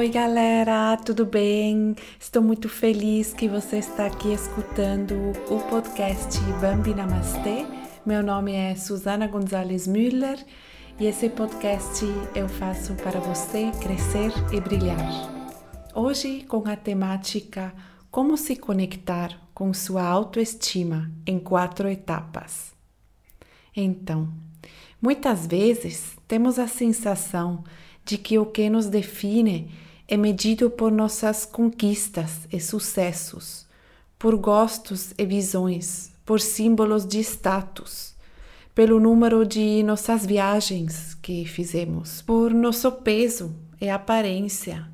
Oi, galera, tudo bem? Estou muito feliz que você está aqui escutando o podcast Bambi Namastê. Meu nome é Susana Gonzalez Müller e esse podcast eu faço para você crescer e brilhar. Hoje, com a temática Como se conectar com sua autoestima em quatro etapas. Então, muitas vezes temos a sensação de que o que nos define é medido por nossas conquistas e sucessos, por gostos e visões, por símbolos de status, pelo número de nossas viagens que fizemos, por nosso peso e aparência,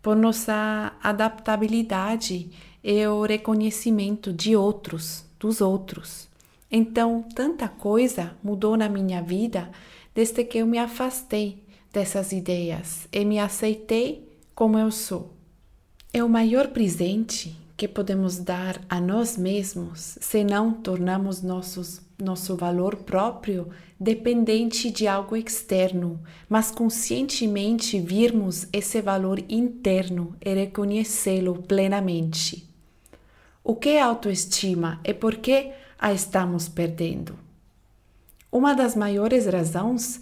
por nossa adaptabilidade e o reconhecimento de outros, dos outros. Então, tanta coisa mudou na minha vida desde que eu me afastei dessas ideias e me aceitei como eu sou. É o maior presente que podemos dar a nós mesmos se não tornamos nossos, nosso valor próprio dependente de algo externo, mas conscientemente virmos esse valor interno e reconhecê-lo plenamente. O que é autoestima e por que a estamos perdendo? Uma das maiores razões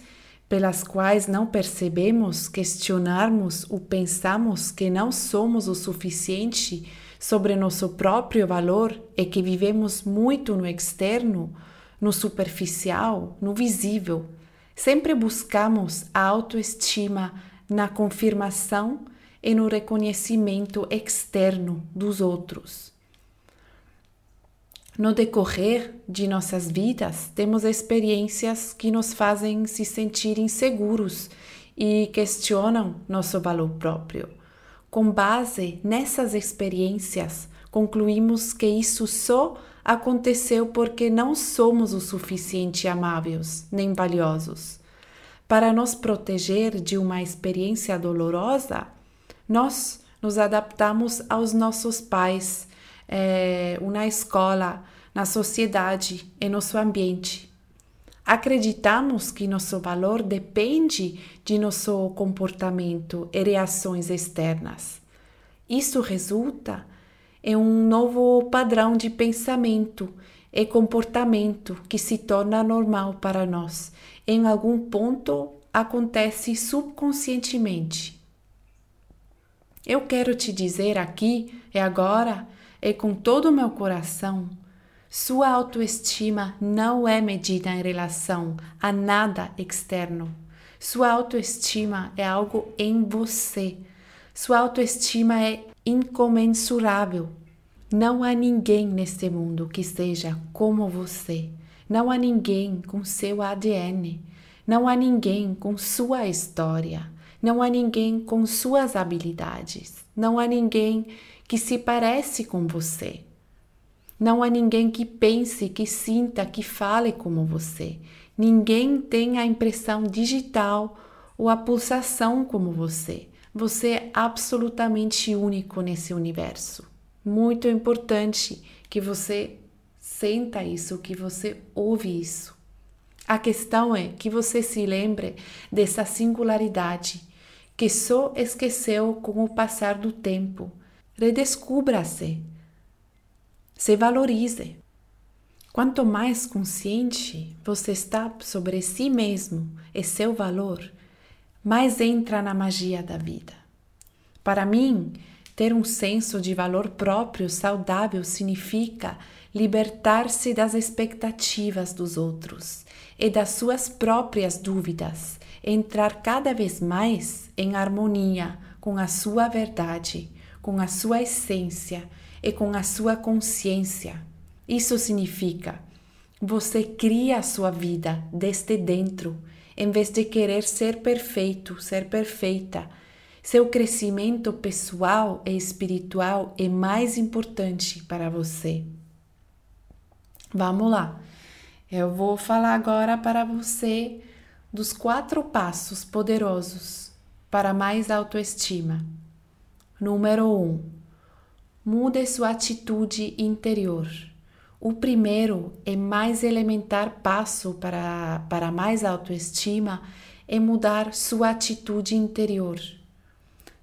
pelas quais não percebemos, questionarmos ou pensamos que não somos o suficiente sobre nosso próprio valor e que vivemos muito no externo, no superficial, no visível. Sempre buscamos a autoestima na confirmação e no reconhecimento externo dos outros. No decorrer de nossas vidas, temos experiências que nos fazem se sentir inseguros e questionam nosso valor próprio. Com base nessas experiências, concluímos que isso só aconteceu porque não somos o suficiente amáveis nem valiosos. Para nos proteger de uma experiência dolorosa, nós nos adaptamos aos nossos pais é, na escola, na sociedade e no seu ambiente. Acreditamos que nosso valor depende de nosso comportamento e reações externas. Isso resulta em um novo padrão de pensamento e comportamento que se torna normal para nós. Em algum ponto acontece subconscientemente. Eu quero te dizer aqui e agora e com todo o meu coração, sua autoestima não é medida em relação a nada externo. Sua autoestima é algo em você. Sua autoestima é incomensurável. Não há ninguém neste mundo que seja como você. Não há ninguém com seu ADN. Não há ninguém com sua história. Não há ninguém com suas habilidades. Não há ninguém que se parece com você. Não há ninguém que pense, que sinta, que fale como você. Ninguém tem a impressão digital ou a pulsação como você. Você é absolutamente único nesse universo. Muito importante que você senta isso, que você ouve isso. A questão é que você se lembre dessa singularidade que só esqueceu com o passar do tempo redescubra-se, se valorize. Quanto mais consciente você está sobre si mesmo e seu valor, mais entra na magia da vida. Para mim, ter um senso de valor próprio saudável significa libertar-se das expectativas dos outros e das suas próprias dúvidas, entrar cada vez mais em harmonia com a sua verdade com a sua essência e com a sua consciência. Isso significa você cria a sua vida desde dentro, em vez de querer ser perfeito, ser perfeita. Seu crescimento pessoal e espiritual é mais importante para você. Vamos lá. Eu vou falar agora para você dos quatro passos poderosos para mais autoestima. Número 1. Um, mude sua atitude interior. O primeiro e mais elementar passo para, para mais autoestima é mudar sua atitude interior.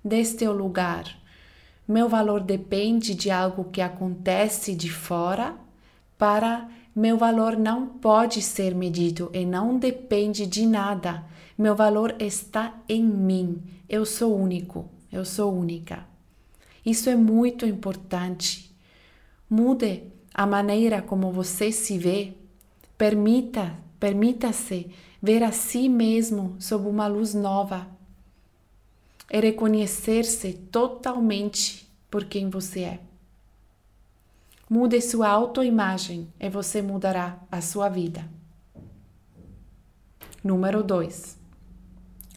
deste lugar. Meu valor depende de algo que acontece de fora para meu valor não pode ser medido e não depende de nada. Meu valor está em mim. Eu sou único, eu sou única. Isso é muito importante. Mude a maneira como você se vê. Permita, permita-se ver a si mesmo sob uma luz nova e reconhecer-se totalmente por quem você é. Mude sua autoimagem e você mudará a sua vida. Número 2.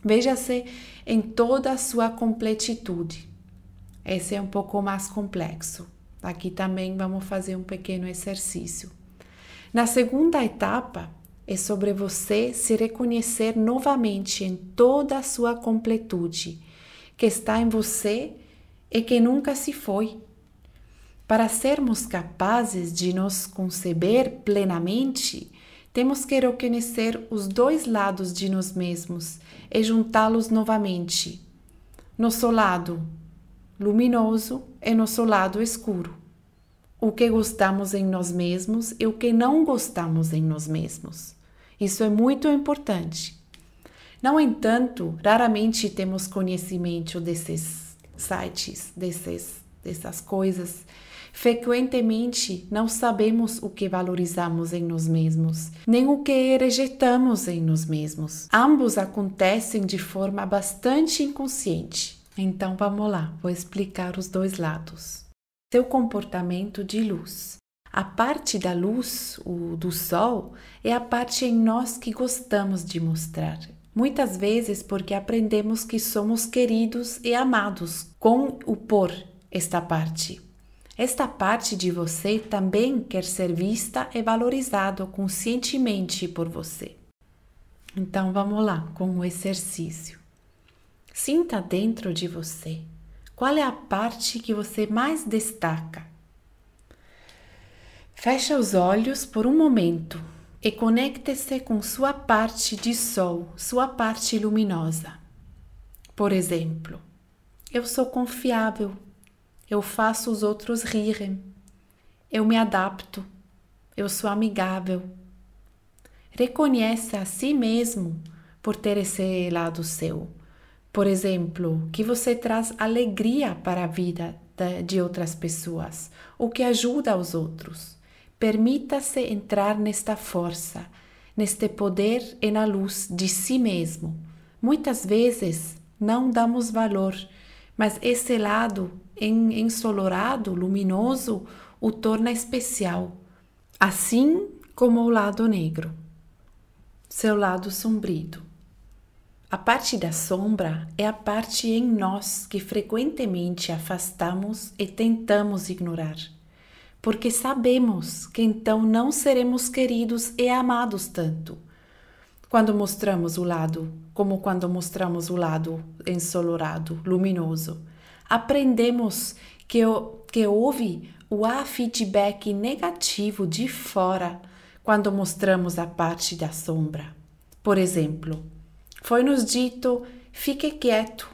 Veja-se em toda a sua completitude. Esse é um pouco mais complexo. Aqui também vamos fazer um pequeno exercício. Na segunda etapa, é sobre você se reconhecer novamente em toda a sua completude, que está em você e que nunca se foi. Para sermos capazes de nos conceber plenamente, temos que reconhecer os dois lados de nós mesmos e juntá-los novamente. Nosso lado luminoso e nosso lado escuro. O que gostamos em nós mesmos e o que não gostamos em nós mesmos. Isso é muito importante. No entanto, raramente temos conhecimento desses sites, desses, dessas coisas Frequentemente não sabemos o que valorizamos em nós mesmos, nem o que rejeitamos em nós mesmos. Ambos acontecem de forma bastante inconsciente. Então vamos lá, vou explicar os dois lados. Seu comportamento de luz. A parte da luz, o do sol, é a parte em nós que gostamos de mostrar. Muitas vezes porque aprendemos que somos queridos e amados com o por esta parte. Esta parte de você também quer ser vista e valorizado conscientemente por você. Então vamos lá com o exercício. Sinta dentro de você qual é a parte que você mais destaca. Feche os olhos por um momento e conecte-se com sua parte de sol, sua parte luminosa. Por exemplo, eu sou confiável eu faço os outros rirem, eu me adapto, eu sou amigável. Reconheça a si mesmo por ter esse lado seu. Por exemplo, que você traz alegria para a vida de outras pessoas, o que ajuda os outros. Permita-se entrar nesta força, neste poder e na luz de si mesmo. Muitas vezes não damos valor, mas esse lado ensolorado, luminoso, o torna especial, assim como o lado negro, seu lado sombrio. A parte da sombra é a parte em nós que frequentemente afastamos e tentamos ignorar, porque sabemos que então não seremos queridos e amados tanto. Quando mostramos o lado, como quando mostramos o lado ensolorado, luminoso, aprendemos que, que houve o feedback negativo de fora quando mostramos a parte da sombra. Por exemplo, foi-nos dito: fique quieto,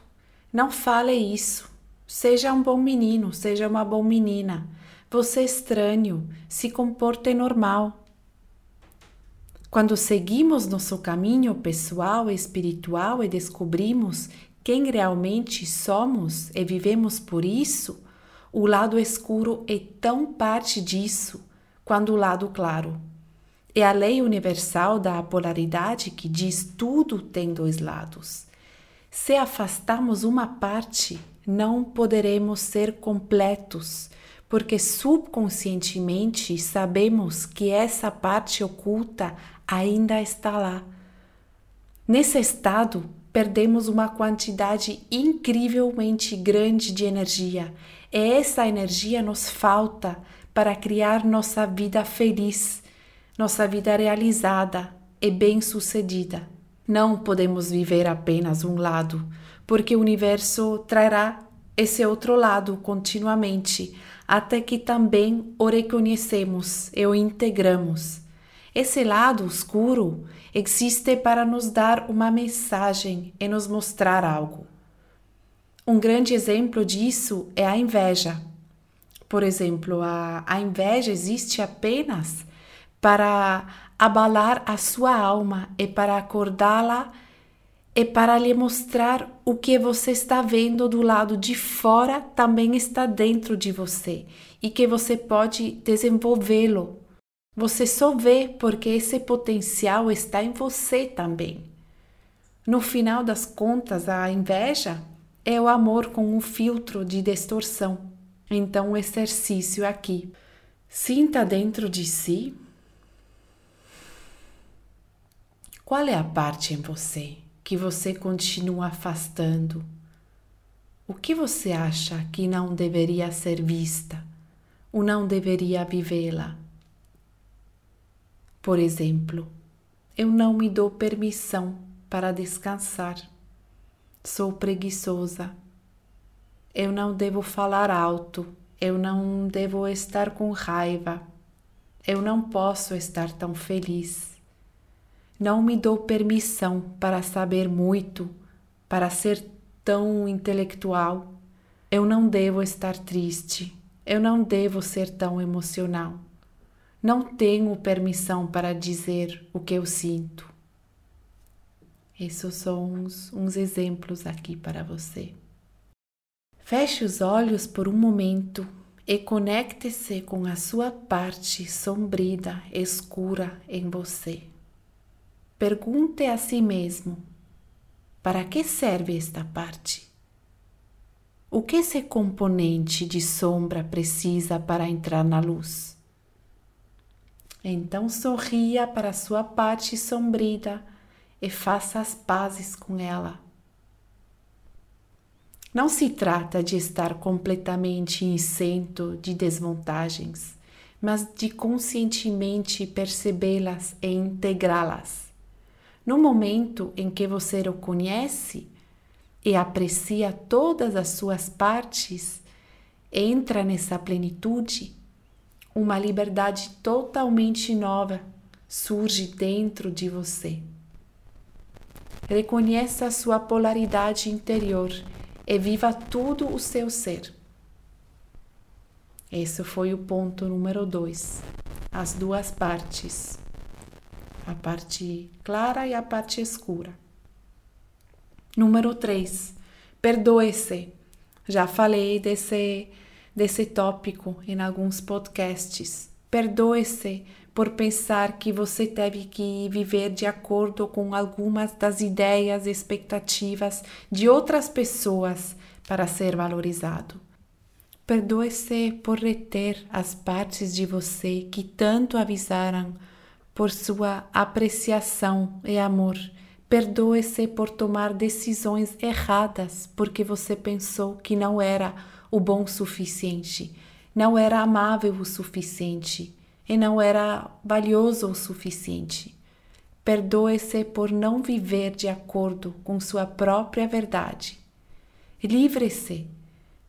não fale isso, seja um bom menino, seja uma boa menina, você é estranho, se comporte normal. Quando seguimos nosso caminho pessoal e espiritual e descobrimos quem realmente somos e vivemos por isso, o lado escuro é tão parte disso quanto o lado claro. É a lei universal da polaridade que diz tudo tem dois lados. Se afastarmos uma parte, não poderemos ser completos, porque subconscientemente sabemos que essa parte oculta ainda está lá. Nesse estado, perdemos uma quantidade incrivelmente grande de energia. E essa energia nos falta para criar nossa vida feliz, nossa vida realizada e bem-sucedida. Não podemos viver apenas um lado, porque o universo trará esse outro lado continuamente, até que também o reconhecemos e o integramos. Esse lado escuro existe para nos dar uma mensagem e nos mostrar algo. Um grande exemplo disso é a inveja. Por exemplo, a, a inveja existe apenas para abalar a sua alma e para acordá-la e para lhe mostrar o que você está vendo do lado de fora também está dentro de você e que você pode desenvolvê-lo. Você só vê porque esse potencial está em você também. No final das contas, a inveja é o amor com um filtro de distorção. Então, o exercício aqui. Sinta dentro de si qual é a parte em você que você continua afastando. O que você acha que não deveria ser vista ou não deveria vivê-la? Por exemplo, eu não me dou permissão para descansar sou preguiçosa. Eu não devo falar alto, eu não devo estar com raiva, eu não posso estar tão feliz. Não me dou permissão para saber muito, para ser tão intelectual. Eu não devo estar triste, eu não devo ser tão emocional. Não tenho permissão para dizer o que eu sinto. Esses são uns, uns exemplos aqui para você. Feche os olhos por um momento e conecte-se com a sua parte sombrida, escura em você. Pergunte a si mesmo: para que serve esta parte? O que esse componente de sombra precisa para entrar na luz? Então sorria para sua parte sombrida e faça as pazes com ela. Não se trata de estar completamente isento de desvantagens, mas de conscientemente percebê-las e integrá-las. No momento em que você o conhece e aprecia todas as suas partes, entra nessa plenitude, uma liberdade totalmente nova surge dentro de você. Reconheça a sua polaridade interior e viva tudo o seu ser. Esse foi o ponto número dois. As duas partes. A parte clara e a parte escura. Número 3. Perdoe-se. Já falei desse, desse tópico em alguns podcasts. Perdoe-se por pensar que você teve que viver de acordo com algumas das ideias e expectativas de outras pessoas para ser valorizado. Perdoe-se por reter as partes de você que tanto avisaram por sua apreciação e amor. Perdoe-se por tomar decisões erradas porque você pensou que não era o bom suficiente, não era amável o suficiente e não era valioso o suficiente. Perdoe-se por não viver de acordo com sua própria verdade. Livre-se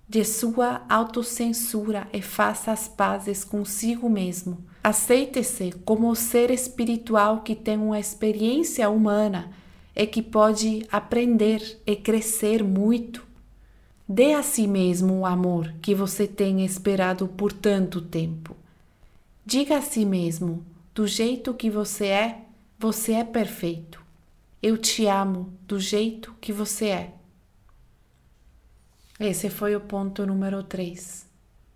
de sua autocensura e faça as pazes consigo mesmo. Aceite-se como o ser espiritual que tem uma experiência humana e que pode aprender e crescer muito. Dê a si mesmo o amor que você tem esperado por tanto tempo. Diga a si mesmo: do jeito que você é, você é perfeito. Eu te amo do jeito que você é. Esse foi o ponto número 3.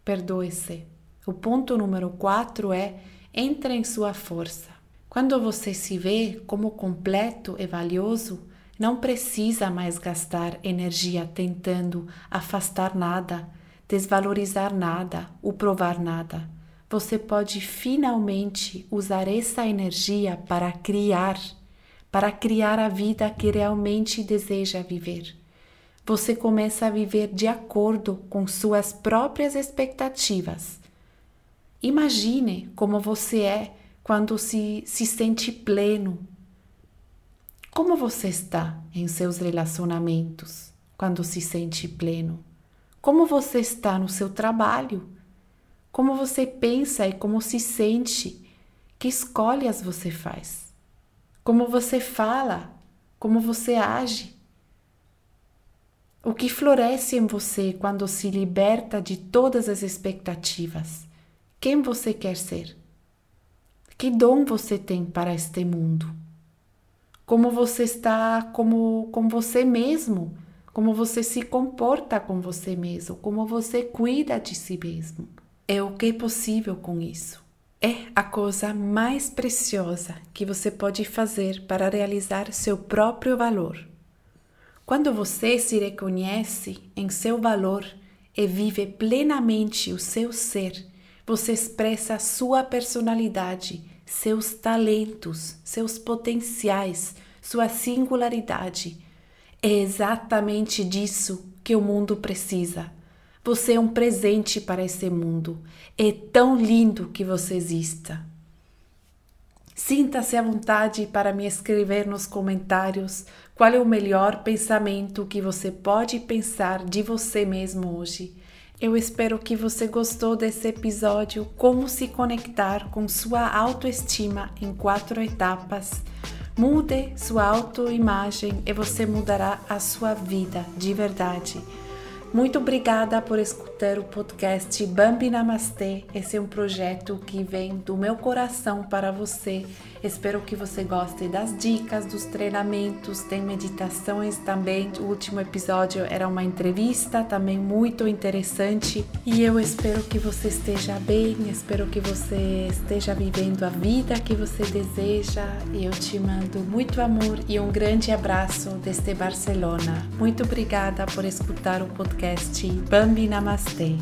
Perdoe-se. O ponto número 4 é entre em sua força. Quando você se vê como completo e valioso, não precisa mais gastar energia tentando afastar nada, desvalorizar nada ou provar nada você pode finalmente usar essa energia para criar, para criar a vida que realmente deseja viver. Você começa a viver de acordo com suas próprias expectativas. Imagine como você é quando se, se sente pleno. Como você está em seus relacionamentos quando se sente pleno? Como você está no seu trabalho? como você pensa e como se sente, que escolhas você faz, como você fala, como você age. O que floresce em você quando se liberta de todas as expectativas? Quem você quer ser? Que dom você tem para este mundo? Como você está como com você mesmo? Como você se comporta com você mesmo? Como você cuida de si mesmo? É o que é possível com isso. É a coisa mais preciosa que você pode fazer para realizar seu próprio valor. Quando você se reconhece em seu valor e vive plenamente o seu ser, você expressa sua personalidade seus talentos, seus potenciais, sua singularidade. É exatamente disso que o mundo precisa. Você é um presente para esse mundo. É tão lindo que você exista. Sinta-se à vontade para me escrever nos comentários qual é o melhor pensamento que você pode pensar de você mesmo hoje eu espero que você gostou desse episódio Como se conectar com sua autoestima em quatro etapas. Mude sua autoimagem e você mudará a sua vida de verdade. Muito obrigada por escutar o podcast Bambi Namastê. Esse é um projeto que vem do meu coração para você. Espero que você goste das dicas, dos treinamentos, tem meditações também. O último episódio era uma entrevista também muito interessante. E eu espero que você esteja bem, espero que você esteja vivendo a vida que você deseja. E eu te mando muito amor e um grande abraço desde Barcelona. Muito obrigada por escutar o podcast Bambi Namastê.